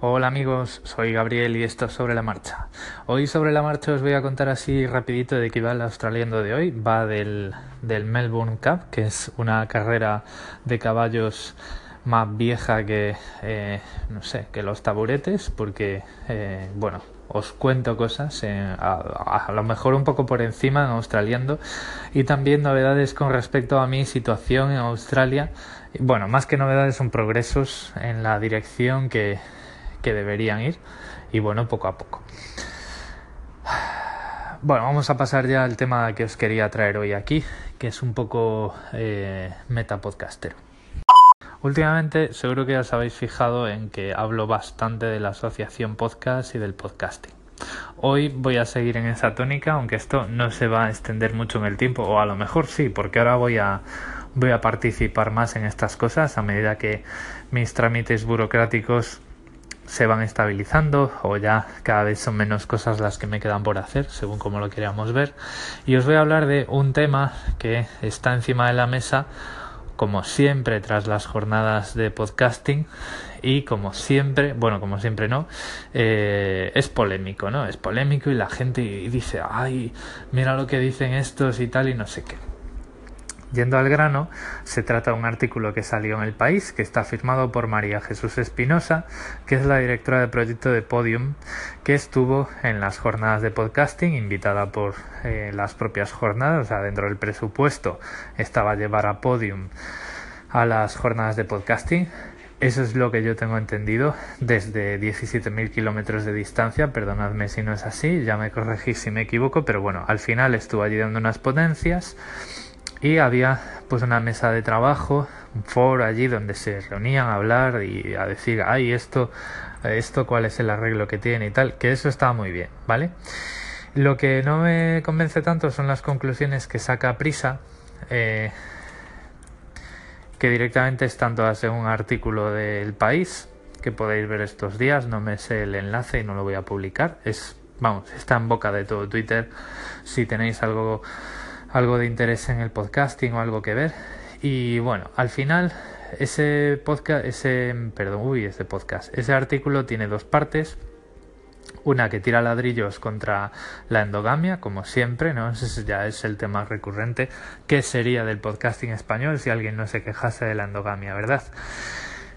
Hola amigos, soy Gabriel y esto es Sobre la Marcha. Hoy sobre la marcha os voy a contar así rapidito de qué va el australiano de hoy. Va del, del Melbourne Cup, que es una carrera de caballos más vieja que, eh, no sé, que los taburetes, porque, eh, bueno, os cuento cosas, eh, a, a, lo mejor un poco por encima en australiano, y también novedades con respecto a mi situación en Australia. Bueno, más que novedades son progresos en la dirección que que deberían ir y bueno, poco a poco. Bueno, vamos a pasar ya al tema que os quería traer hoy aquí, que es un poco eh, metapodcastero. Últimamente seguro que ya os habéis fijado en que hablo bastante de la asociación podcast y del podcasting. Hoy voy a seguir en esa tónica, aunque esto no se va a extender mucho en el tiempo, o a lo mejor sí, porque ahora voy a, voy a participar más en estas cosas a medida que mis trámites burocráticos se van estabilizando o ya cada vez son menos cosas las que me quedan por hacer según como lo queríamos ver y os voy a hablar de un tema que está encima de la mesa como siempre tras las jornadas de podcasting y como siempre, bueno, como siempre no, eh, es polémico, ¿no? Es polémico y la gente dice, ay, mira lo que dicen estos y tal y no sé qué. Yendo al grano, se trata de un artículo que salió en El País, que está firmado por María Jesús Espinosa, que es la directora de proyecto de Podium, que estuvo en las jornadas de podcasting, invitada por eh, las propias jornadas, o sea, dentro del presupuesto estaba llevar a Podium a las jornadas de podcasting. Eso es lo que yo tengo entendido desde 17.000 kilómetros de distancia. Perdonadme si no es así, ya me corregís si me equivoco, pero bueno, al final estuvo allí dando unas ponencias y había pues una mesa de trabajo, un foro allí donde se reunían a hablar y a decir, ay, esto, esto cuál es el arreglo que tiene y tal, que eso estaba muy bien, ¿vale? Lo que no me convence tanto son las conclusiones que saca Prisa, eh, que directamente están todas en un artículo del país, que podéis ver estos días, no me sé el enlace y no lo voy a publicar, es, vamos, está en boca de todo Twitter, si tenéis algo algo de interés en el podcasting o algo que ver. Y bueno, al final ese podcast, ese, perdón, uy, ese podcast, ese artículo tiene dos partes. Una que tira ladrillos contra la endogamia, como siempre, ¿no? Ese ya es el tema recurrente. ¿Qué sería del podcasting español si alguien no se quejase de la endogamia, verdad?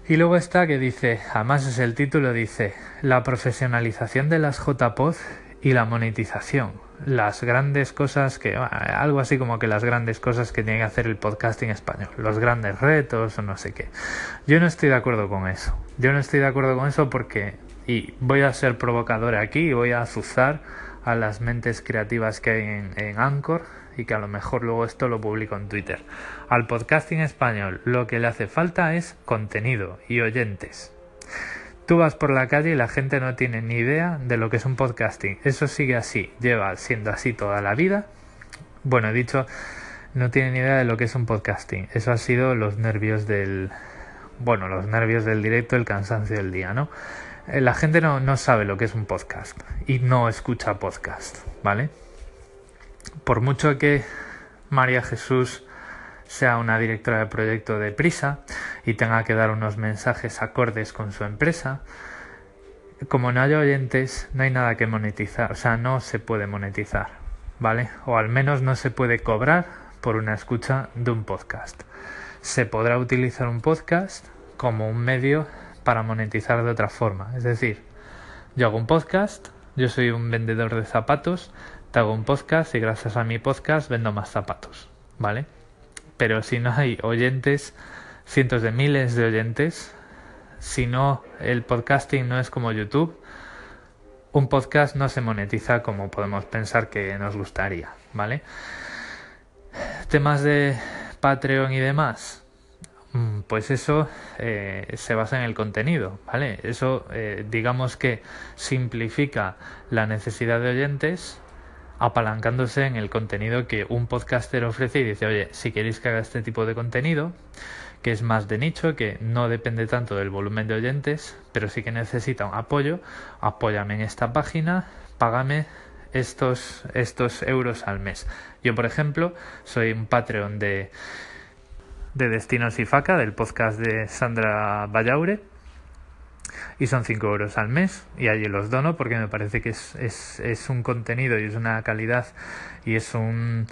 Y luego está que dice, además es el título, dice, la profesionalización de las JPod y la monetización las grandes cosas que algo así como que las grandes cosas que tiene que hacer el podcasting español, los grandes retos o no sé qué. Yo no estoy de acuerdo con eso. Yo no estoy de acuerdo con eso porque y voy a ser provocador aquí voy a azuzar a las mentes creativas que hay en, en Anchor y que a lo mejor luego esto lo publico en Twitter. Al podcasting español lo que le hace falta es contenido y oyentes. Tú vas por la calle y la gente no tiene ni idea de lo que es un podcasting. Eso sigue así, lleva siendo así toda la vida. Bueno, he dicho, no tiene ni idea de lo que es un podcasting. Eso ha sido los nervios del... Bueno, los nervios del directo, el cansancio del día, ¿no? Eh, la gente no, no sabe lo que es un podcast y no escucha podcast, ¿vale? Por mucho que María Jesús sea una directora de proyecto de prisa y tenga que dar unos mensajes acordes con su empresa, como no hay oyentes, no hay nada que monetizar, o sea, no se puede monetizar, ¿vale? O al menos no se puede cobrar por una escucha de un podcast. Se podrá utilizar un podcast como un medio para monetizar de otra forma, es decir, yo hago un podcast, yo soy un vendedor de zapatos, te hago un podcast y gracias a mi podcast vendo más zapatos, ¿vale? Pero si no hay oyentes, cientos de miles de oyentes, si no el podcasting no es como YouTube, un podcast no se monetiza como podemos pensar que nos gustaría, ¿vale? Temas de Patreon y demás, mm, pues eso eh, se basa en el contenido, ¿vale? Eso eh, digamos que simplifica la necesidad de oyentes apalancándose en el contenido que un podcaster ofrece y dice, oye, si queréis que haga este tipo de contenido, que es más de nicho, que no depende tanto del volumen de oyentes, pero sí que necesita un apoyo, apóyame en esta página, págame estos, estos euros al mes. Yo, por ejemplo, soy un Patreon de, de Destinos y Faca, del podcast de Sandra Vallaure, y son 5 euros al mes y allí los dono porque me parece que es, es, es un contenido y es una calidad y es un,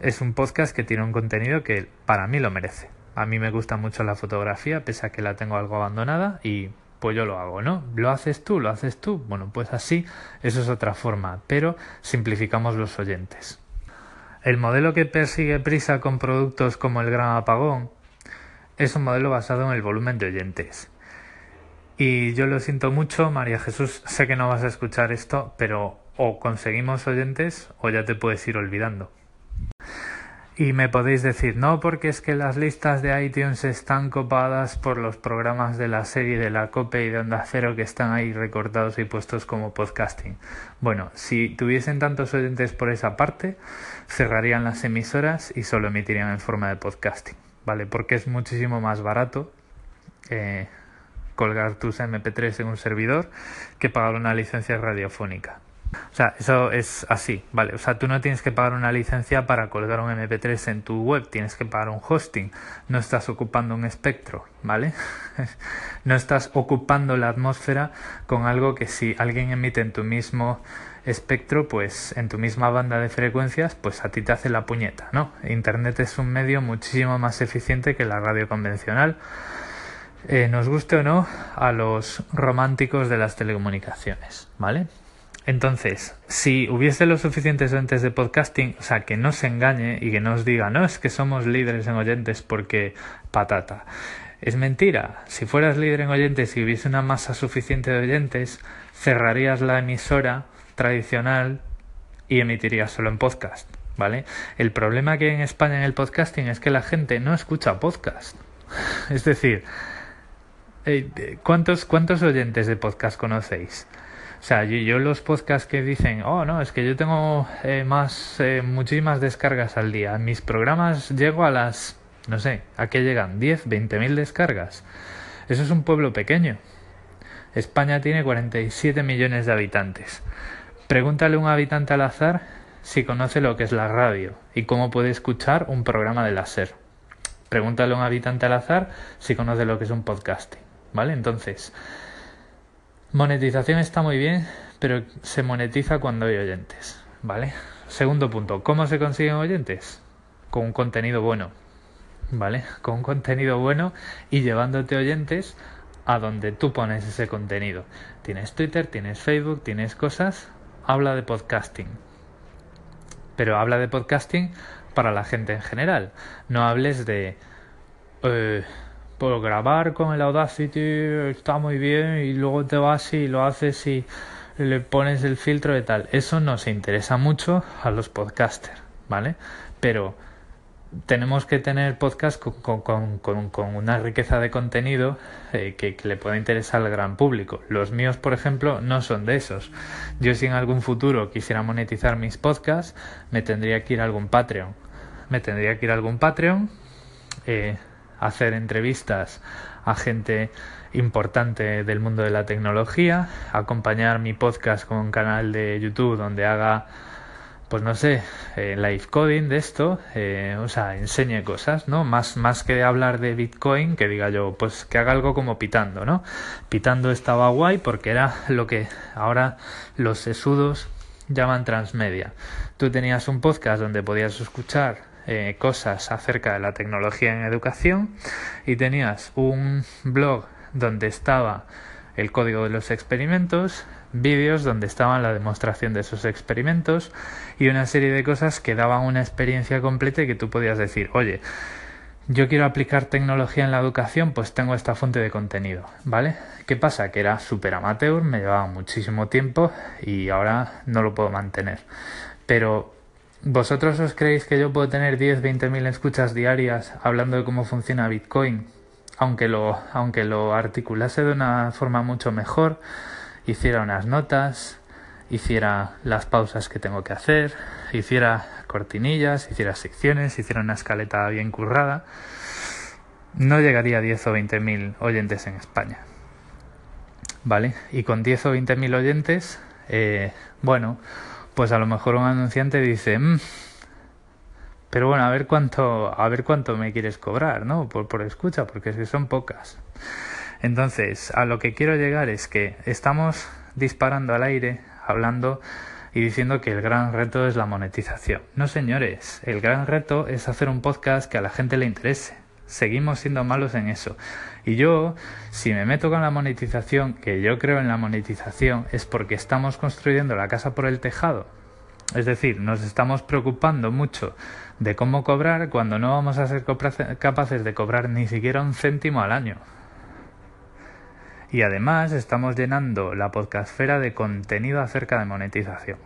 es un podcast que tiene un contenido que para mí lo merece. A mí me gusta mucho la fotografía, pese a que la tengo algo abandonada y pues yo lo hago, ¿no? ¿Lo haces tú? ¿Lo haces tú? Bueno, pues así, eso es otra forma, pero simplificamos los oyentes. El modelo que persigue Prisa con productos como el Gran Apagón es un modelo basado en el volumen de oyentes. Y yo lo siento mucho, María Jesús, sé que no vas a escuchar esto, pero o conseguimos oyentes o ya te puedes ir olvidando. Y me podéis decir, no, porque es que las listas de iTunes están copadas por los programas de la serie de la COPE y de Onda Cero que están ahí recortados y puestos como podcasting. Bueno, si tuviesen tantos oyentes por esa parte, cerrarían las emisoras y solo emitirían en forma de podcasting, ¿vale? Porque es muchísimo más barato eh, colgar tus MP3 en un servidor que pagar una licencia radiofónica. O sea, eso es así, ¿vale? O sea, tú no tienes que pagar una licencia para colgar un MP3 en tu web, tienes que pagar un hosting. No estás ocupando un espectro, ¿vale? no estás ocupando la atmósfera con algo que si alguien emite en tu mismo espectro, pues en tu misma banda de frecuencias, pues a ti te hace la puñeta, ¿no? Internet es un medio muchísimo más eficiente que la radio convencional. Eh, nos guste o no a los románticos de las telecomunicaciones, ¿vale? Entonces, si hubiese los suficientes oyentes de podcasting, o sea, que no se engañe y que no os diga, no, es que somos líderes en oyentes porque patata. Es mentira. Si fueras líder en oyentes y hubiese una masa suficiente de oyentes, cerrarías la emisora tradicional y emitirías solo en podcast, ¿vale? El problema que hay en España en el podcasting es que la gente no escucha podcast. Es decir, ¿cuántos, cuántos oyentes de podcast conocéis? O sea, yo, los podcasts que dicen, oh, no, es que yo tengo eh, más, eh, muchísimas descargas al día. mis programas llego a las, no sé, ¿a qué llegan? ¿10, 20 mil descargas? Eso es un pueblo pequeño. España tiene 47 millones de habitantes. Pregúntale a un habitante al azar si conoce lo que es la radio y cómo puede escuchar un programa de láser. Pregúntale a un habitante al azar si conoce lo que es un podcasting. ¿Vale? Entonces, Monetización está muy bien, pero se monetiza cuando hay oyentes, ¿vale? Segundo punto, ¿cómo se consiguen oyentes? Con un contenido bueno, ¿vale? Con un contenido bueno y llevándote oyentes a donde tú pones ese contenido. Tienes Twitter, tienes Facebook, tienes cosas, habla de podcasting. Pero habla de podcasting para la gente en general. No hables de... Eh, grabar con el Audacity está muy bien y luego te vas y lo haces y le pones el filtro de tal. Eso nos interesa mucho a los podcasters, ¿vale? Pero tenemos que tener podcast con, una riqueza de contenido eh, que, que, le pueda interesar al gran público. Los míos, por ejemplo, no son de esos. Yo si en algún futuro quisiera monetizar mis podcasts, me tendría que ir a algún Patreon. Me tendría que ir a algún Patreon. Eh, hacer entrevistas a gente importante del mundo de la tecnología, acompañar mi podcast con un canal de YouTube donde haga, pues no sé, eh, live coding de esto, eh, o sea, enseñe cosas, ¿no? Más, más que hablar de Bitcoin, que diga yo, pues que haga algo como pitando, ¿no? Pitando estaba guay porque era lo que ahora los sesudos llaman transmedia. Tú tenías un podcast donde podías escuchar eh, cosas acerca de la tecnología en educación y tenías un blog donde estaba el código de los experimentos, vídeos donde estaban la demostración de esos experimentos y una serie de cosas que daban una experiencia completa y que tú podías decir, oye, yo quiero aplicar tecnología en la educación, pues tengo esta fuente de contenido, ¿vale? ¿Qué pasa? Que era súper amateur, me llevaba muchísimo tiempo y ahora no lo puedo mantener. Pero ¿Vosotros os creéis que yo puedo tener 10, 20 mil escuchas diarias hablando de cómo funciona Bitcoin? Aunque lo, aunque lo articulase de una forma mucho mejor, hiciera unas notas, hiciera las pausas que tengo que hacer, hiciera cortinillas, hiciera secciones, hiciera una escaleta bien currada, no llegaría a 10 o 20 mil oyentes en España. ¿Vale? Y con 10 o 20 mil oyentes, eh, bueno, pues a lo mejor un anunciante dice, mm, pero bueno, a ver cuánto, a ver cuánto me quieres cobrar, ¿no? Por, por escucha, porque es que son pocas. Entonces, a lo que quiero llegar es que estamos disparando al aire, hablando y diciendo que el gran reto es la monetización. No, señores, el gran reto es hacer un podcast que a la gente le interese. Seguimos siendo malos en eso. Y yo, si me meto con la monetización, que yo creo en la monetización, es porque estamos construyendo la casa por el tejado. Es decir, nos estamos preocupando mucho de cómo cobrar cuando no vamos a ser capaces de cobrar ni siquiera un céntimo al año. Y además estamos llenando la podcastfera de contenido acerca de monetización.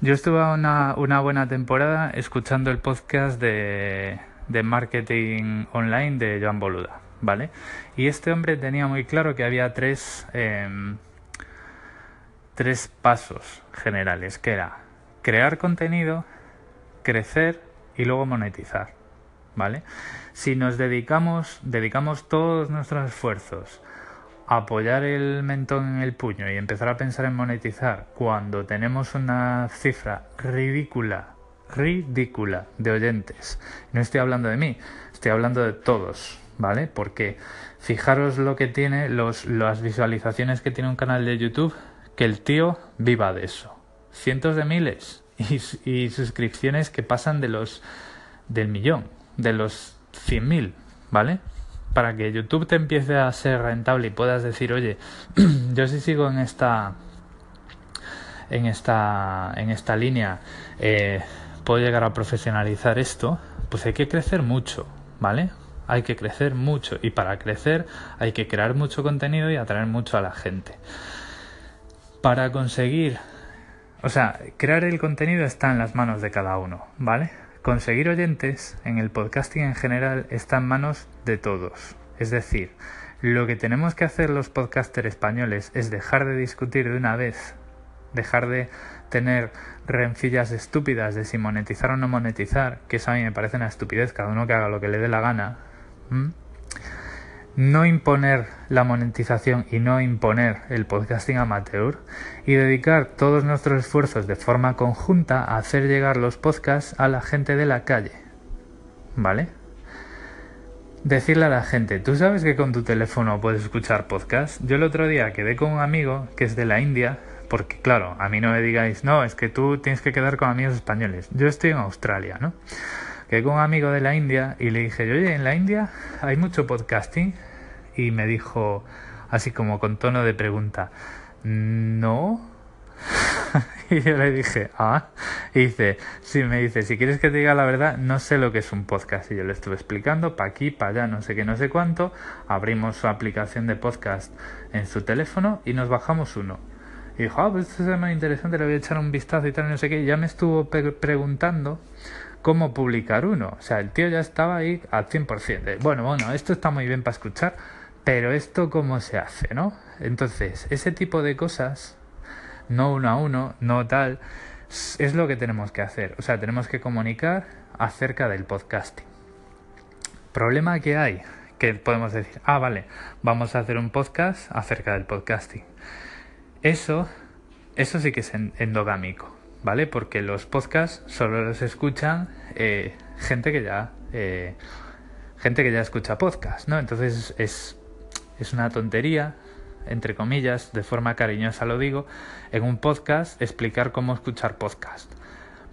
Yo estuve una, buena temporada escuchando el podcast de marketing online de Joan Boluda, ¿vale? Y este hombre tenía muy claro que había tres, em, tres pasos generales, que era crear contenido, crecer y luego monetizar, ¿vale? Si nos dedicamos, dedicamos todos nuestros esfuerzos a apoyar el mentón en el puño y empezar a pensar en monetizar cuando tenemos una cifra ridícula, ridícula de oyentes. No estoy hablando de mí, estoy hablando de todos, ¿vale? Porque fijaros lo que tiene, los, las visualizaciones que tiene un canal de YouTube, que el tío viva de eso cientos de miles y, suscripciones que pasan de los del millón, de los cien mil, ¿vale? Para que YouTube te empiece a ser rentable y puedas decir, oye, yo si sigo en esta en esta en esta línea eh, puedo llegar a profesionalizar esto, pues hay que crecer mucho, ¿vale? Hay que crecer mucho y para crecer hay que crear mucho contenido y atraer mucho a la gente. Para conseguir o sea, crear el contenido está en las manos de cada uno, ¿vale? Conseguir oyentes en el podcasting en general está en manos de todos. Es decir, lo que tenemos que hacer los podcasters españoles es dejar de discutir de una vez, dejar de tener rencillas estúpidas de si monetizar o no monetizar, que eso a mí me parece una estupidez, cada uno que haga lo que le dé la gana no imponer la monetización y no imponer el podcasting amateur y dedicar todos nuestros esfuerzos de forma conjunta a hacer llegar los podcasts a la gente de la calle. ¿Vale? Decirle a la gente, ¿tú sabes que con tu teléfono puedes escuchar podcast? Yo el otro día quedé con un amigo que es de la India, porque claro, a mí no me digáis, no, es que tú tienes que quedar con amigos españoles. Yo estoy en Australia, ¿no? Quedé con un amigo de la India y le dije, oye, en la India hay mucho podcasting. Y me dijo, así como con tono de pregunta, no. y yo le dije, ah. Y dice, sí, me dice, si quieres que te diga la verdad, no sé lo que es un podcast. Y yo le estuve explicando, para aquí, para allá, no sé qué, no sé cuánto. Abrimos su aplicación de podcast en su teléfono y nos bajamos uno. Y dijo, ah, pues esto es muy interesante, le voy a echar un vistazo y tal, no sé qué. Ya me estuvo preguntando cómo publicar uno. O sea, el tío ya estaba ahí al 100%. bueno, bueno, esto está muy bien para escuchar, pero esto cómo se hace, ¿no? Entonces, ese tipo de cosas, no uno a uno, no tal, es lo que tenemos que hacer. O sea, tenemos que comunicar acerca del podcasting. Problema que hay, que podemos decir, ah, vale, vamos a hacer un podcast acerca del podcasting. Eso, eso sí que es endogámico. ¿Vale? Porque los podcasts solo los escuchan eh, gente que ya eh, gente que ya escucha podcasts, ¿no? Entonces es, es una tontería, entre comillas, de forma cariñosa lo digo, en un podcast explicar cómo escuchar podcast.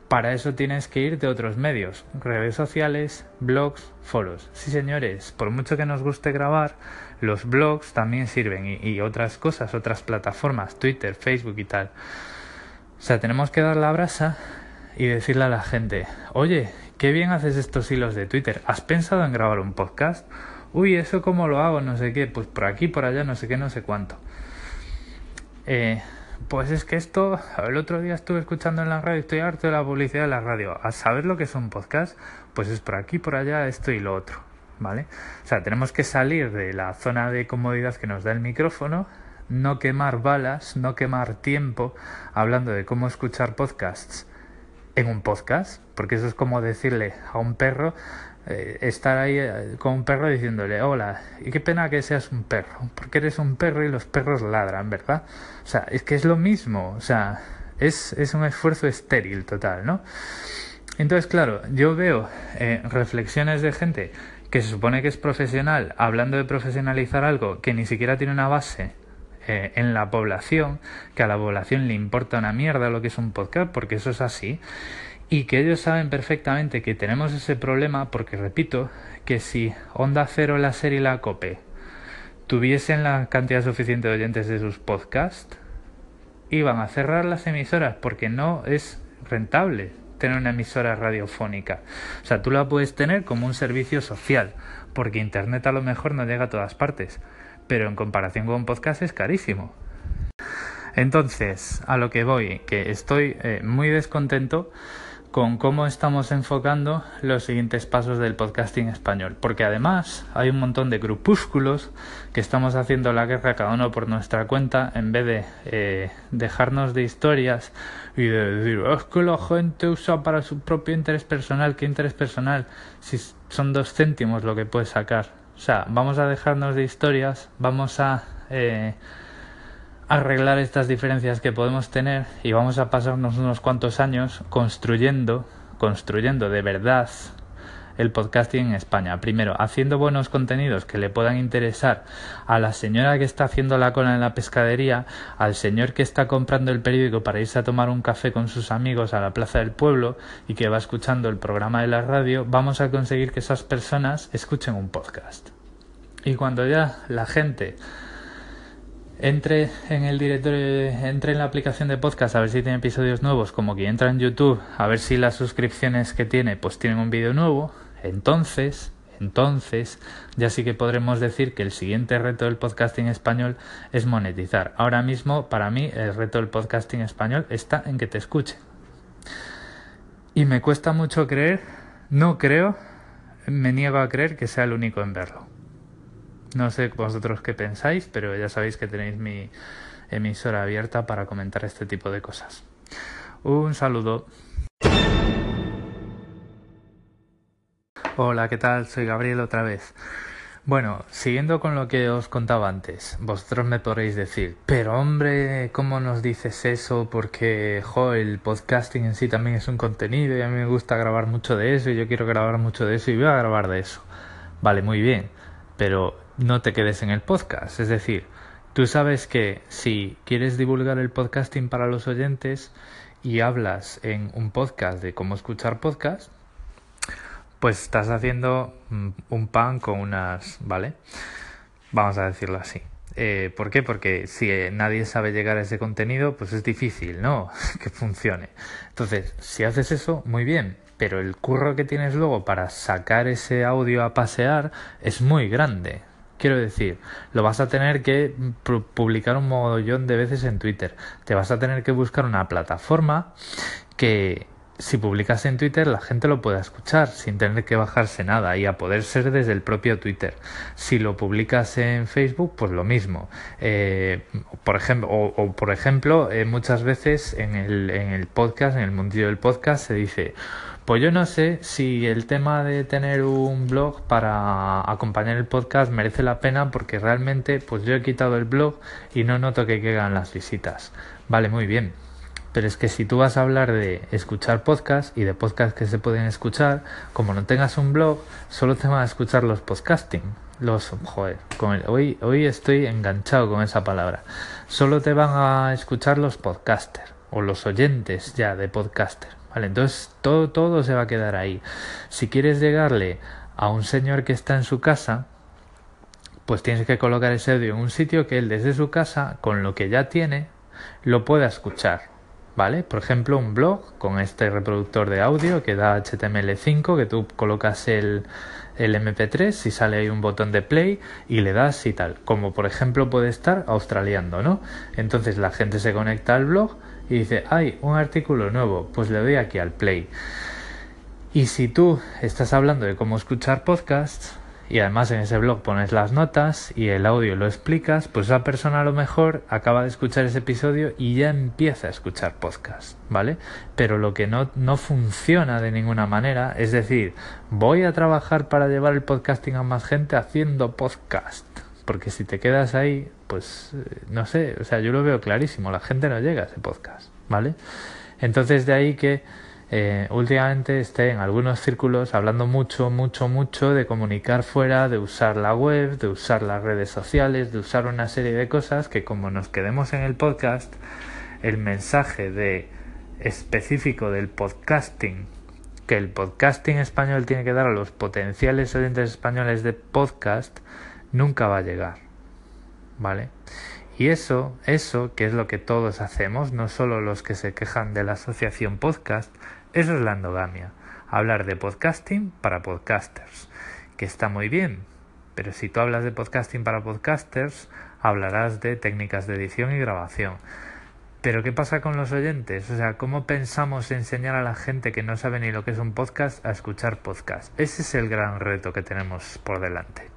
Para eso tienes que ir de otros medios, redes sociales, blogs, foros. Sí, señores, por mucho que nos guste grabar, los blogs también sirven y, y otras cosas, otras plataformas, Twitter, Facebook y tal. O sea, tenemos que dar la brasa y decirle a la gente, oye, qué bien haces estos hilos de Twitter, ¿has pensado en grabar un podcast? Uy, ¿eso cómo lo hago? No sé qué, pues por aquí, por allá, no sé qué, no sé cuánto. Eh, pues es que esto, el otro día estuve escuchando en la radio, estoy harto de la publicidad de la radio. A saber lo que es un podcast, pues es por aquí, por allá, esto y lo otro. ¿Vale? O sea, tenemos que salir de la zona de comodidad que nos da el micrófono no quemar balas, no quemar tiempo hablando de cómo escuchar podcasts en un podcast, porque eso es como decirle a un perro, eh, estar ahí eh, con un perro diciéndole, hola, y qué pena que seas un perro, porque eres un perro y los perros ladran, ¿verdad? O sea, es que es lo mismo, o sea, es, es un esfuerzo estéril total, ¿no? Entonces, claro, yo veo eh, reflexiones de gente que se supone que es profesional, hablando de profesionalizar algo que ni siquiera tiene una base eh, en la población, que a la población le importa una mierda lo que es un podcast, porque eso es así, y que ellos saben perfectamente que tenemos ese problema, porque repito, que si Onda Cero, la serie y la COPE tuviesen la cantidad suficiente de oyentes de sus podcasts, iban a cerrar las emisoras porque no es rentable tener una emisora radiofónica. O sea, tú la puedes tener como un servicio social, porque Internet a lo mejor no llega a todas partes, pero en comparación con un podcast es carísimo. Entonces, a lo que voy, que estoy eh, muy descontento con cómo estamos enfocando los siguientes pasos del podcasting español, porque además hay un montón de grupúsculos que estamos haciendo la guerra cada uno por nuestra cuenta en vez de eh, dejarnos de historias y de decir es que la gente usa para su propio interés personal, ¿qué interés personal? Si son dos céntimos lo que puedes sacar. O sea, vamos a dejarnos de historias, vamos a... Eh, arreglar estas diferencias que podemos tener y vamos a pasarnos unos cuantos años construyendo, construyendo de verdad el podcasting en España. Primero, haciendo buenos contenidos que le puedan interesar a la señora que está haciendo la cola en la pescadería, al señor que está comprando el periódico para irse a tomar un café con sus amigos a la plaza del pueblo y que va escuchando el programa de la radio, vamos a conseguir que esas personas escuchen un podcast. Y cuando ya la gente entre en el directorio, entre en la aplicación de podcast a ver si tiene episodios nuevos, como que entra en YouTube a ver si las suscripciones que tiene pues tienen un vídeo nuevo, entonces, entonces ya sí que podremos decir que el siguiente reto del podcasting español es monetizar. Ahora mismo, para mí, el reto del podcasting español está en que te escuche. Y me cuesta mucho creer, no creo, me niego a creer que sea el único en verlo. No sé vosotros qué pensáis, pero ya sabéis que tenéis mi emisora abierta para comentar este tipo de cosas. Un saludo. Hola, ¿qué tal? Soy Gabriel otra vez. Bueno, siguiendo con lo que os contaba antes, vosotros me podréis decir, pero hombre, ¿cómo nos dices eso? Porque, jo, el podcasting en sí también es un contenido y a mí me gusta grabar mucho de eso y yo quiero grabar mucho de eso y voy a grabar de eso. Vale, muy bien, pero no te quedes en el podcast. Es decir, tú sabes que si quieres divulgar el podcasting para los oyentes y hablas en un podcast de cómo escuchar podcast, pues estás haciendo mm, un pan con unas, ¿vale? Vamos a decirlo así. Eh, ¿Por qué? Porque si nadie sabe llegar a ese contenido, pues es difícil, ¿no? que funcione. Entonces, si haces eso, muy bien, pero el curro que tienes luego para sacar ese audio a pasear es muy grande. Quiero decir, lo vas a tener que publicar un mogollón de veces en Twitter. Te vas a tener que buscar una plataforma que si publicas en Twitter la gente lo pueda escuchar sin tener que bajarse nada y a poder ser desde el propio Twitter. Si lo publicas en Facebook, pues lo mismo. Eh, por ejemplo, o, por ejemplo, eh, muchas veces en el, en el podcast, en el mundillo del podcast, se dice pues yo no sé si el tema de tener un blog para acompañar el podcast merece la pena porque realmente pues yo he quitado el blog y no noto que quedan las visitas. Vale, muy bien. Pero es que si tú vas a hablar de escuchar podcast y de podcast que se pueden escuchar, como no tengas un blog, solo te van a escuchar los podcasting. Los, joder, hoy, hoy estoy enganchado con esa palabra. Solo te van a escuchar los podcasters o los oyentes ya de podcaster. Vale, entonces todo, todo se va a quedar ahí. Si quieres llegarle a un señor que está en su casa, pues tienes que colocar ese audio en un sitio que él desde su casa, con lo que ya tiene, lo pueda escuchar. ¿Vale? Por ejemplo, un blog con este reproductor de audio que da HTML5, que tú colocas el, el MP3 y sale ahí un botón de play y le das y tal. Como por ejemplo puede estar australiando, ¿no? Entonces la gente se conecta al blog y dice, hay un artículo nuevo, pues le doy aquí al play. Y si tú estás hablando de cómo escuchar podcasts y además en ese blog pones las notas y el audio lo explicas, pues esa persona a lo mejor acaba de escuchar ese episodio y ya empieza a escuchar podcast, ¿vale? Pero lo que no, no funciona de ninguna manera, es decir, voy a trabajar para llevar el podcasting a más gente haciendo podcast porque si te quedas ahí, pues eh, no sé, o sea, yo lo veo clarísimo, la gente no llega a ese podcast, ¿vale? Entonces de ahí que eh, últimamente estoy en algunos círculos hablando mucho, mucho, mucho de comunicar fuera, de usar la web, de usar las redes sociales, de usar una serie de cosas que como nos quedemos en el podcast, el mensaje de específico del podcasting que el podcasting español tiene que dar a los potenciales oyentes españoles de podcast nunca va a llegar. ¿Vale? Y eso, eso, que es lo que todos hacemos, no solo los que se quejan de la asociación podcast, eso es la endogamia. Hablar de podcasting para podcasters, que está muy bien, pero si tú hablas de podcasting para podcasters, hablarás de técnicas de edición y grabación. Pero ¿qué pasa con los oyentes? O sea, ¿cómo pensamos enseñar a la gente que no sabe ni lo que es un podcast a escuchar podcast? Ese es el gran reto que tenemos por delante.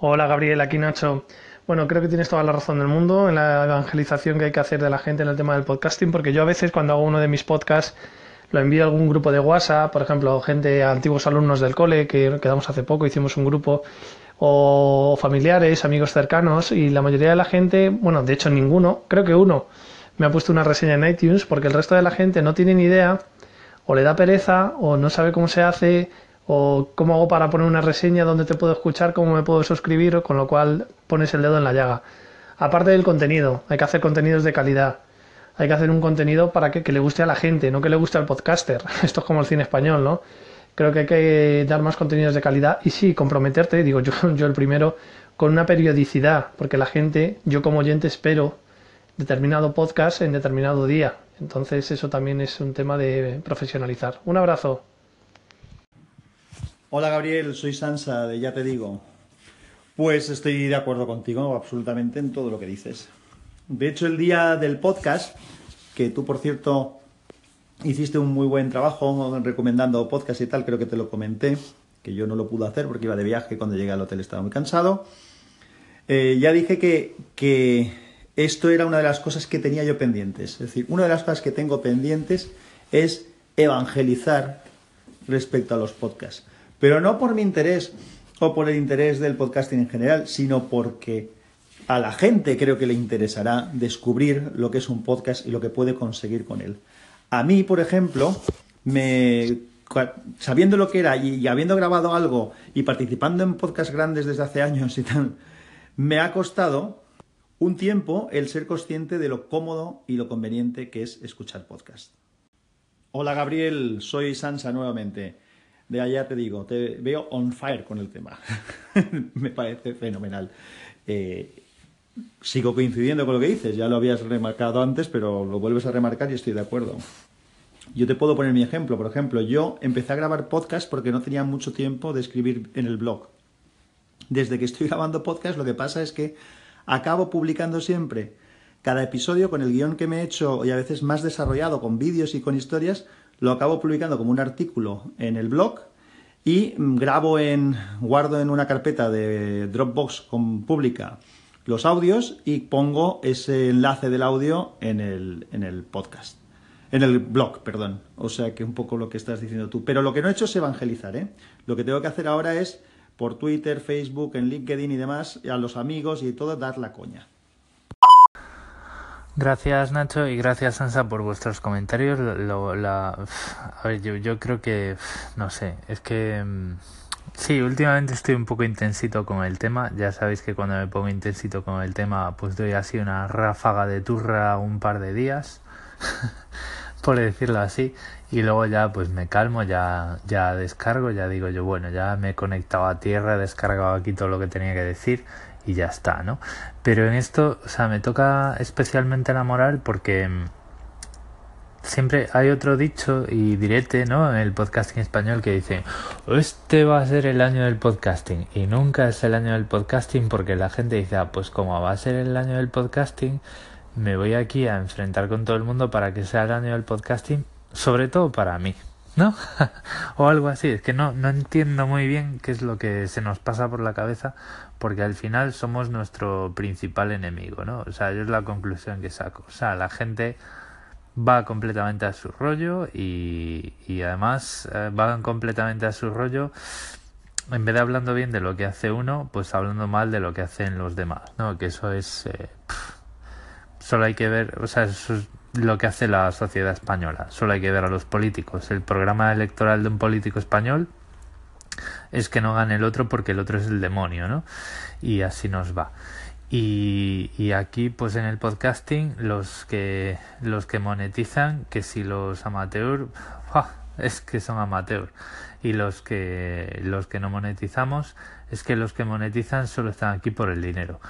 Hola Gabriel, aquí Nacho. Bueno, creo que tienes toda la razón del mundo en la evangelización que hay que hacer de la gente en el tema del podcasting, porque yo a veces cuando hago uno de mis podcasts lo envío a algún grupo de WhatsApp, por ejemplo, gente, antiguos alumnos del cole que quedamos hace poco, hicimos un grupo, o familiares, amigos cercanos, y la mayoría de la gente, bueno, de hecho ninguno, creo que uno, me ha puesto una reseña en iTunes, porque el resto de la gente no tiene ni idea, o le da pereza, o no sabe cómo se hace, o cómo hago para poner una reseña, dónde te puedo escuchar, cómo me puedo suscribir, con lo cual pones el dedo en la llaga. Aparte del contenido, hay que hacer contenidos de calidad. Hay que hacer un contenido para que, le guste a la gente, no que le guste al podcaster. Esto es como el cine español, ¿no? Creo que hay que dar más contenidos de calidad y sí, comprometerte, digo yo, yo el primero, con una periodicidad, porque la gente, yo como oyente espero determinado podcast en determinado día. Entonces eso también es un tema de profesionalizar. Un abrazo. Hola Gabriel, soy Sansa de Ya Te Digo. Pues estoy de acuerdo contigo absolutamente en todo lo que dices. De hecho, el día del podcast, que tú por cierto hiciste un muy buen trabajo recomendando podcast y tal, creo que te lo comenté, que yo no lo pude hacer porque iba de viaje, cuando llegué al hotel estaba muy cansado. Eh, ya dije que, que esto era una de las cosas que tenía yo pendientes. Es decir, una de las cosas que tengo pendientes es evangelizar respecto a los podcasts. Pero no por mi interés o por el interés del podcasting en general, sino porque a la gente creo que le interesará descubrir lo que es un podcast y lo que puede conseguir con él. A mí, por ejemplo, me sabiendo lo que era y, habiendo grabado algo y participando en podcasts grandes desde hace años y tal, me ha costado un tiempo el ser consciente de lo cómodo y lo conveniente que es escuchar podcast. Hola Gabriel, soy Sansa nuevamente de allá te digo, te veo on fire con el tema. Me parece fenomenal. Eh, sigo coincidiendo con lo que dices, ya lo habías remarcado antes, pero lo vuelves a remarcar y estoy de acuerdo. Yo te puedo poner mi ejemplo. Por ejemplo, yo empecé a grabar podcast porque no tenía mucho tiempo de escribir en el blog. Desde que estoy grabando podcast, lo que pasa es que acabo publicando siempre cada episodio con el guion que me he hecho y a veces más desarrollado con vídeos y con historias, lo acabo publicando como un artículo en el blog y grabo en, guardo en una carpeta de Dropbox con pública los audios y pongo ese enlace del audio en el, en el podcast. En el blog, perdón. O sea que un poco lo que estás diciendo tú. Pero lo que no he hecho es evangelizar, ¿eh? Lo que tengo que hacer ahora es por Twitter, Facebook, en LinkedIn y demás, a los amigos y todo, dar la coña. Gracias Nacho y gracias Sansa por vuestros comentarios. la, a ver, yo, yo creo que, no sé, es que mm, sí, últimamente estoy un poco intensito con el tema. Ya sabéis que cuando me pongo intensito con el tema, pues doy así una ráfaga de turra un par de días, por decirlo así, y luego ya pues me calmo, ya, ya descargo, ya digo yo, bueno, ya me he conectado a tierra, he descargado aquí todo lo que tenía que decir y ya está, ¿no? Pero en esto, o sea, me toca especialmente enamorar porque mm, siempre hay otro dicho y direte, ¿no? En el podcasting español que dice, este va a ser el año del podcasting y nunca es el año del podcasting porque la gente dice, ah, pues como va a ser el año del podcasting, me voy aquí a enfrentar con todo el mundo para que sea el año del podcasting, sobre todo para mí, ¿no? o algo así, es que no, no entiendo muy bien qué es lo que se nos pasa por la cabeza, porque al final somos nuestro principal enemigo, ¿no? O sea, yo es la conclusión que saco. O sea, la gente va completamente a su rollo y, y además eh, van completamente a su rollo en vez de hablando bien de lo que hace uno, pues hablando mal de lo que hacen los demás, ¿no? Que eso es... Eh, Solo hay que ver, o sea, eso es lo que hace la sociedad española. Solo hay que ver a los políticos. El programa electoral de un político español es que no gane el otro porque el otro es el demonio, ¿no? Y así nos va. Y, y, aquí, pues en el podcasting, los que los que monetizan, que si los amateurs, es que son amateurs. Y los que los que no monetizamos, es que los que monetizan solo están aquí por el dinero.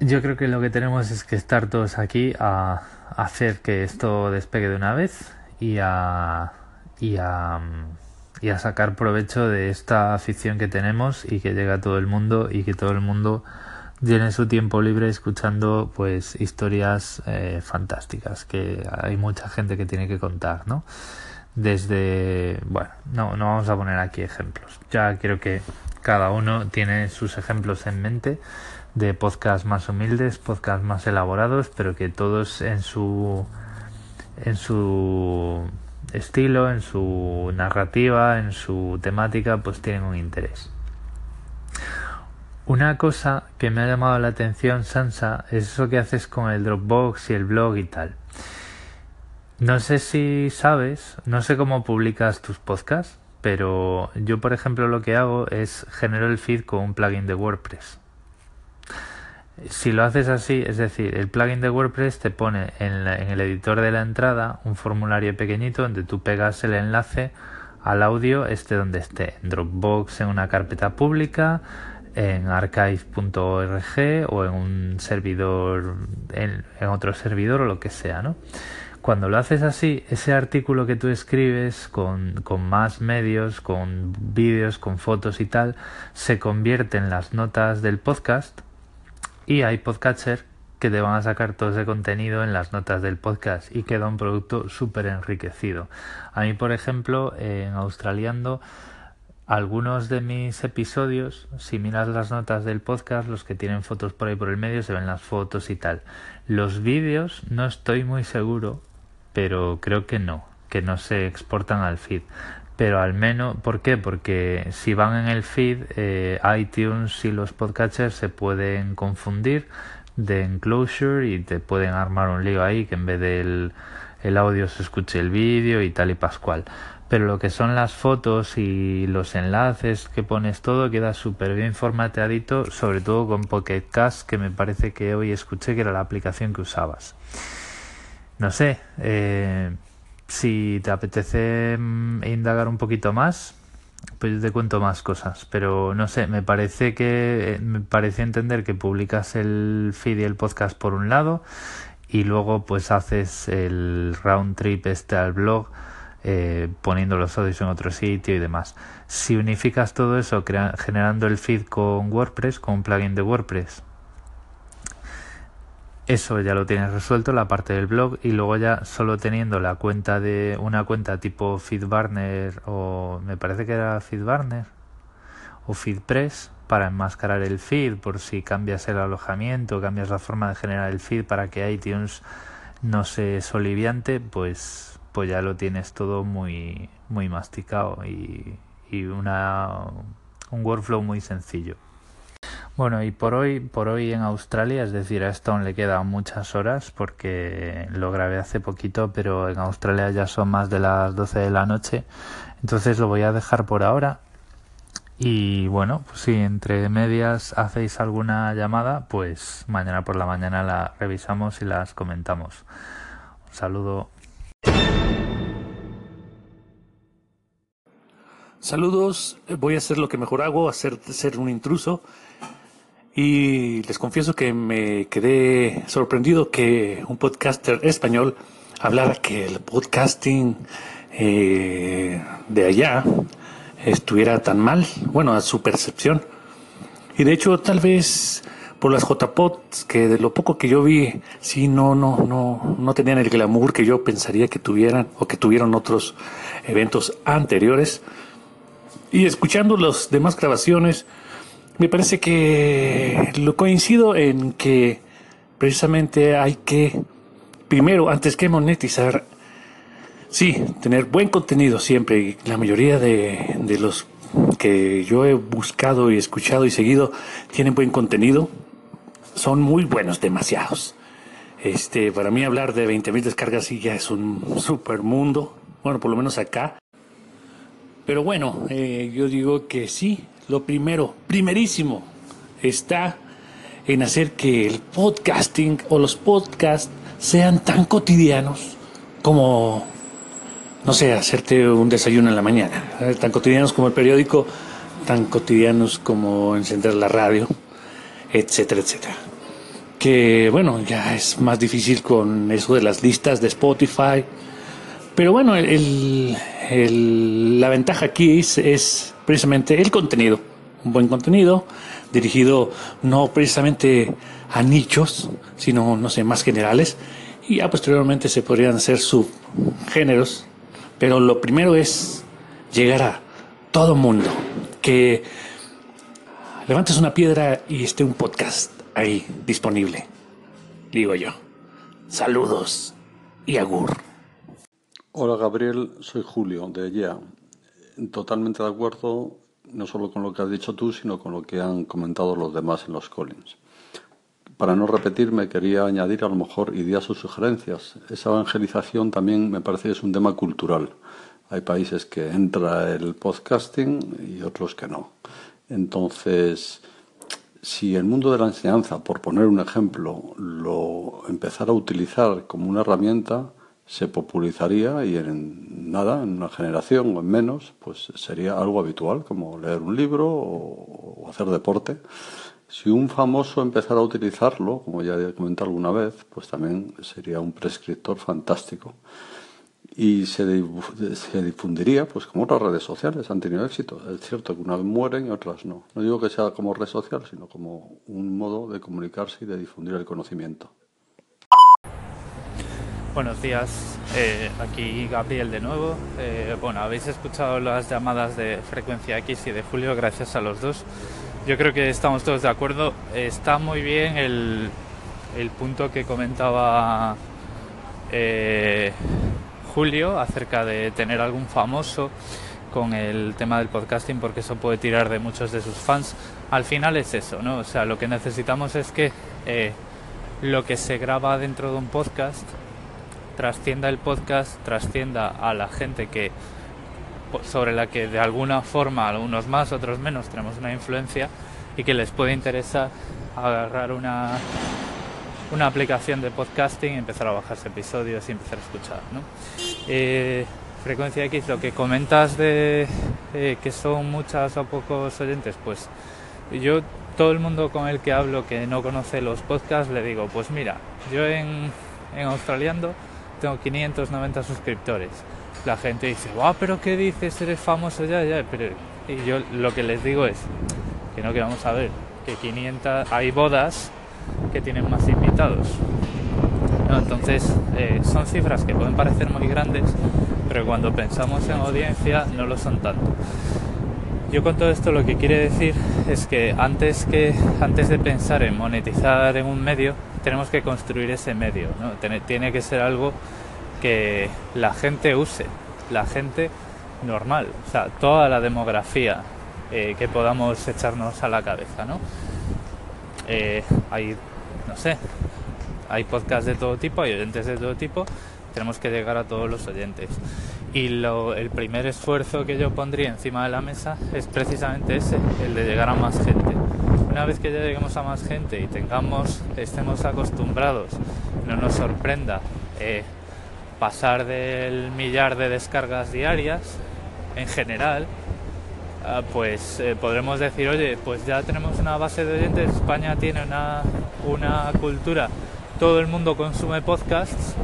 Yo creo que lo que tenemos es que estar todos aquí a, hacer que esto despegue de una vez y a, y a, y a sacar provecho de esta afición que tenemos y que llega a todo el mundo y que todo el mundo llene su tiempo libre escuchando pues historias eh, fantásticas que hay mucha gente que tiene que contar, ¿no? Desde, bueno, no, no vamos a poner aquí ejemplos. Ya creo que cada uno tiene sus ejemplos en mente de podcast más humildes, podcast más elaborados, pero que todos en su en su estilo, en su narrativa, en su temática, pues tienen un interés. Una cosa que me ha llamado la atención, Sansa, es eso que haces con el Dropbox y el blog y tal. No sé si sabes, no sé cómo publicas tus podcasts, pero yo, por ejemplo, lo que hago es genero el feed con un plugin de WordPress. Si lo haces así, es decir, el plugin de WordPress te pone en, el editor de la entrada un formulario pequeñito donde tú pegas el enlace al audio esté donde esté, en Dropbox en una carpeta pública, en archive.org o en un servidor, en, en, otro servidor o lo que sea, ¿no? Cuando lo haces así, ese artículo que tú escribes con, con más medios, con vídeos, con fotos y tal, se convierte en las notas del podcast y hay podcatcher que te van a sacar todo ese contenido en las notas del podcast y queda un producto súper enriquecido. A mí, por ejemplo, en Australiando, algunos de mis episodios, si miras las notas del podcast, los que tienen fotos por ahí por el medio, se ven las fotos y tal. Los vídeos no estoy muy seguro, pero creo que no, que no se exportan al feed pero al menos, ¿por qué? Porque si van en el feed, eh, iTunes y los podcatchers se pueden confundir de enclosure y te pueden armar un lío ahí que en vez del el audio se escuche el vídeo y tal y pascual. Pero lo que son las fotos y los enlaces que pones todo queda súper bien formateadito, sobre todo con Pocket Cast, que me parece que hoy escuché que era la aplicación que usabas. No sé, eh, si te apetece mm, indagar un poquito más, pues te cuento más cosas. Pero no sé, me parece que eh, me parece entender que publicas el feed y el podcast por un lado y luego pues haces el round trip este al blog eh, poniendo los audios en otro sitio y demás. Si unificas todo eso generando el feed con WordPress, con un plugin de WordPress, eso ya lo tienes resuelto, la parte del blog, y luego ya solo teniendo la cuenta de una cuenta tipo FeedBurner o me parece que era FeedBurner o FeedPress para enmascarar el feed por si cambias el alojamiento, cambias la forma de generar el feed para que iTunes no se soliviante, pues, pues ya lo tienes todo muy, muy masticado y, y una, un workflow muy sencillo. Bueno, y por hoy, por hoy en Australia, es decir, a esto aún le quedan muchas horas porque lo grabé hace poquito, pero en Australia ya son más de las 12 de la noche. Entonces lo voy a dejar por ahora. Y bueno, pues si entre medias hacéis alguna llamada, pues mañana por la mañana la revisamos y las comentamos. Un saludo. Saludos, voy a hacer lo que mejor hago, hacer ser un intruso y les confieso que me quedé sorprendido que un podcaster español hablara que el podcasting eh, de allá estuviera tan mal, bueno, a su percepción. Y de hecho, tal vez por las JPOds, que de lo poco que yo vi, sí, no, no, no, no tenían el glamour que yo pensaría que tuvieran o que tuvieron otros eventos anteriores. Y escuchando las demás grabaciones, me parece que lo coincido en que precisamente hay que, primero, antes que monetizar, sí, tener buen contenido siempre. La mayoría de, de los que yo he buscado y escuchado y seguido tienen buen contenido. son muy buenos, demasiados. Este, para mí hablar de 20.000 descargas sí ya es un super mundo, bueno, por lo menos acá. Pero bueno, eh, yo digo que sí, lo primero, primerísimo, está en hacer que el podcasting o los podcasts sean tan cotidianos como, no sé, hacerte un desayuno en la mañana, tan cotidianos como el periódico, tan cotidianos como encender la radio, etcétera, etcétera. Que bueno, ya es más difícil con eso de las listas de Spotify. Pero bueno, el, la ventaja aquí es, es precisamente el contenido. Un buen contenido dirigido no precisamente a nichos, sino, no sé, más generales. Y ya posteriormente se podrían hacer subgéneros. Pero lo primero es llegar a todo mundo. Que levantes una piedra y esté un podcast ahí disponible. Digo yo. Saludos y agur. Hola Gabriel, soy Julio de Yeah. Totalmente de acuerdo no solo con lo que has dicho tú, sino con lo que han comentado los demás en los Collins. Para no repetirme, quería añadir a lo mejor ideas o sugerencias. Esa evangelización también me parece que es un tema cultural. Hay países que entra el podcasting y otros que no. Entonces, si el mundo de la enseñanza, por poner un ejemplo, lo empezara a utilizar como una herramienta, se popularizaría y en nada, en una generación o en menos, pues sería algo habitual, como leer un libro o, hacer deporte. Si un famoso empezara a utilizarlo, como ya he comentado alguna vez, pues también sería un prescriptor fantástico. Y se, se difundiría, pues como otras redes sociales han tenido éxito. Es cierto que unas mueren y otras no. No digo que sea como red social, sino como un modo de comunicarse y de difundir el conocimiento. Buenos días, eh, aquí Gabriel de nuevo. Eh, bueno, habéis escuchado las llamadas de frecuencia X y de Julio, gracias a los dos. Yo creo que estamos todos de acuerdo. Está muy bien el, el punto que comentaba eh, Julio acerca de tener algún famoso con el tema del podcasting porque eso puede tirar de muchos de sus fans. Al final es eso, ¿no? O sea, lo que necesitamos es que lo que se graba dentro de un podcast trascienda el podcast, trascienda a la gente que sobre la que de alguna forma, algunos más, otros menos, tenemos una influencia y que les puede interesar agarrar una, una aplicación de podcasting y empezar a bajarse episodios y empezar a escuchar. ¿no? Eh, Frecuencia X, lo que comentas de eh, que son muchas o pocos oyentes, pues yo, todo el mundo con el que hablo que no conoce los podcasts, le digo, pues mira, yo en, en Australiando tengo 590 suscriptores. La gente dice, wow, pero ¿qué dices? Eres famoso ya, ya. Pero y yo lo que les digo es que no, que vamos a ver, que 500, hay bodas que tienen más invitados. entonces, eh, son cifras que pueden parecer muy grandes, pero cuando pensamos en audiencia no lo son tanto. Yo con todo esto lo que quiere decir es que antes que antes de pensar en monetizar en un medio, tenemos que construir ese medio. Tiene, que ser algo que la gente use, la gente normal, o sea, toda la demografía eh, que podamos echarnos a la cabeza, ¿no? Eh, hay, no sé, hay podcasts de todo tipo, hay oyentes de todo tipo, tenemos que llegar a todos los oyentes. Y el primer esfuerzo que yo pondría encima de la mesa es precisamente ese, el de llegar a más gente. Una vez que ya lleguemos a más gente y tengamos, estemos acostumbrados, no nos sorprenda eh, pasar del millar de descargas diarias en general, ah, pues eh, podremos decir, oye, pues ya tenemos una base de oyentes, España tiene una, una cultura, todo el mundo consume podcasts,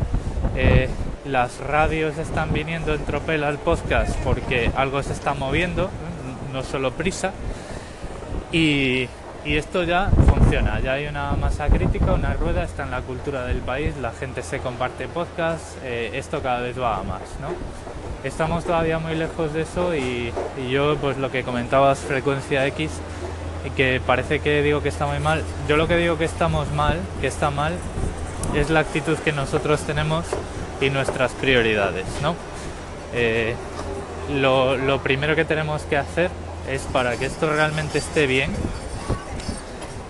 eh, las radios están viniendo en tropel al podcast porque algo se está moviendo, no solo prisa, y, y esto ya funciona, ya hay una masa crítica, una rueda, está en la cultura del país, la gente se comparte podcast, eh, esto cada vez va a más, ¿no? Estamos todavía muy lejos de eso y, yo, pues lo que comentabas, frecuencia X, y que parece que digo que está muy mal, yo lo que digo que estamos mal, que está mal, es la actitud que nosotros tenemos y nuestras prioridades, ¿no? Eh, lo, lo primero que tenemos que hacer es para que esto realmente esté bien,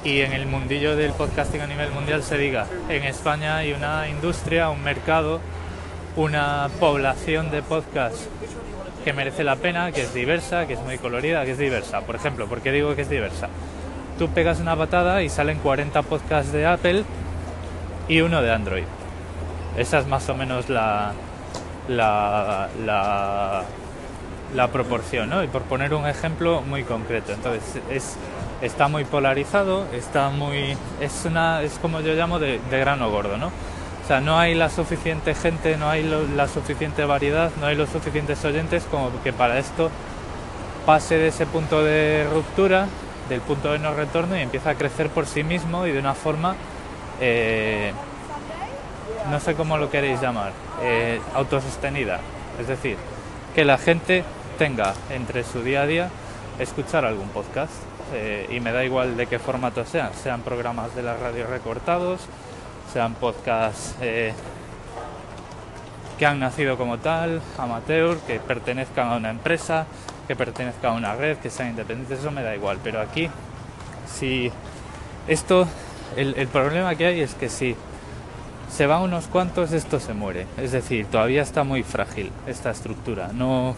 y en el mundillo del podcasting a nivel mundial se diga, en España hay una industria, un mercado, una población de podcasts que merece la pena, que es diversa, que es muy colorida, que es diversa. Por ejemplo, ¿por qué digo que es diversa? Tú pegas una patada y salen 40 podcasts de Apple y uno de Android. Esa es más o menos la, la, la, proporción, ¿no? Y por poner un ejemplo muy concreto. Entonces, es, está muy polarizado, está muy... Es, una, es como yo llamo de, de grano gordo, ¿no? O sea, no hay la suficiente gente, no hay la suficiente variedad, no hay los suficientes oyentes como que para esto pase de ese punto de ruptura, del punto de no retorno y empieza a crecer por sí mismo y de una forma, eh, no sé cómo lo queréis llamar, eh, autosostenida. Es decir, que la gente tenga entre su día a día escuchar algún podcast. Eh, y me da igual de qué formato sean, sean programas de la radio recortados, sean podcasts eh, que han nacido como tal, amateur, que pertenezcan a una empresa, que pertenezcan a una red, que sean independientes, eso me da igual. Pero aquí, si esto, el, el problema que hay es que si se van unos cuantos, esto se muere. Es decir, todavía está muy frágil esta estructura. No,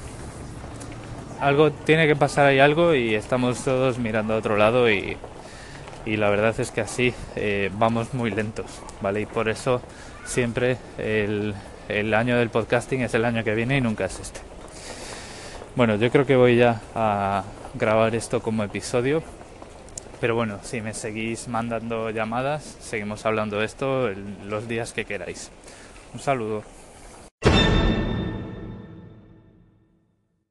algo tiene que pasar ahí algo y estamos todos mirando a otro lado y, y la verdad es que así eh, vamos muy lentos, ¿vale? Y por eso siempre el, el año del podcasting es el año que viene y nunca es este. Bueno, yo creo que voy ya a grabar esto como episodio. Pero bueno, si me seguís mandando llamadas, seguimos hablando de esto los días que queráis. Un saludo.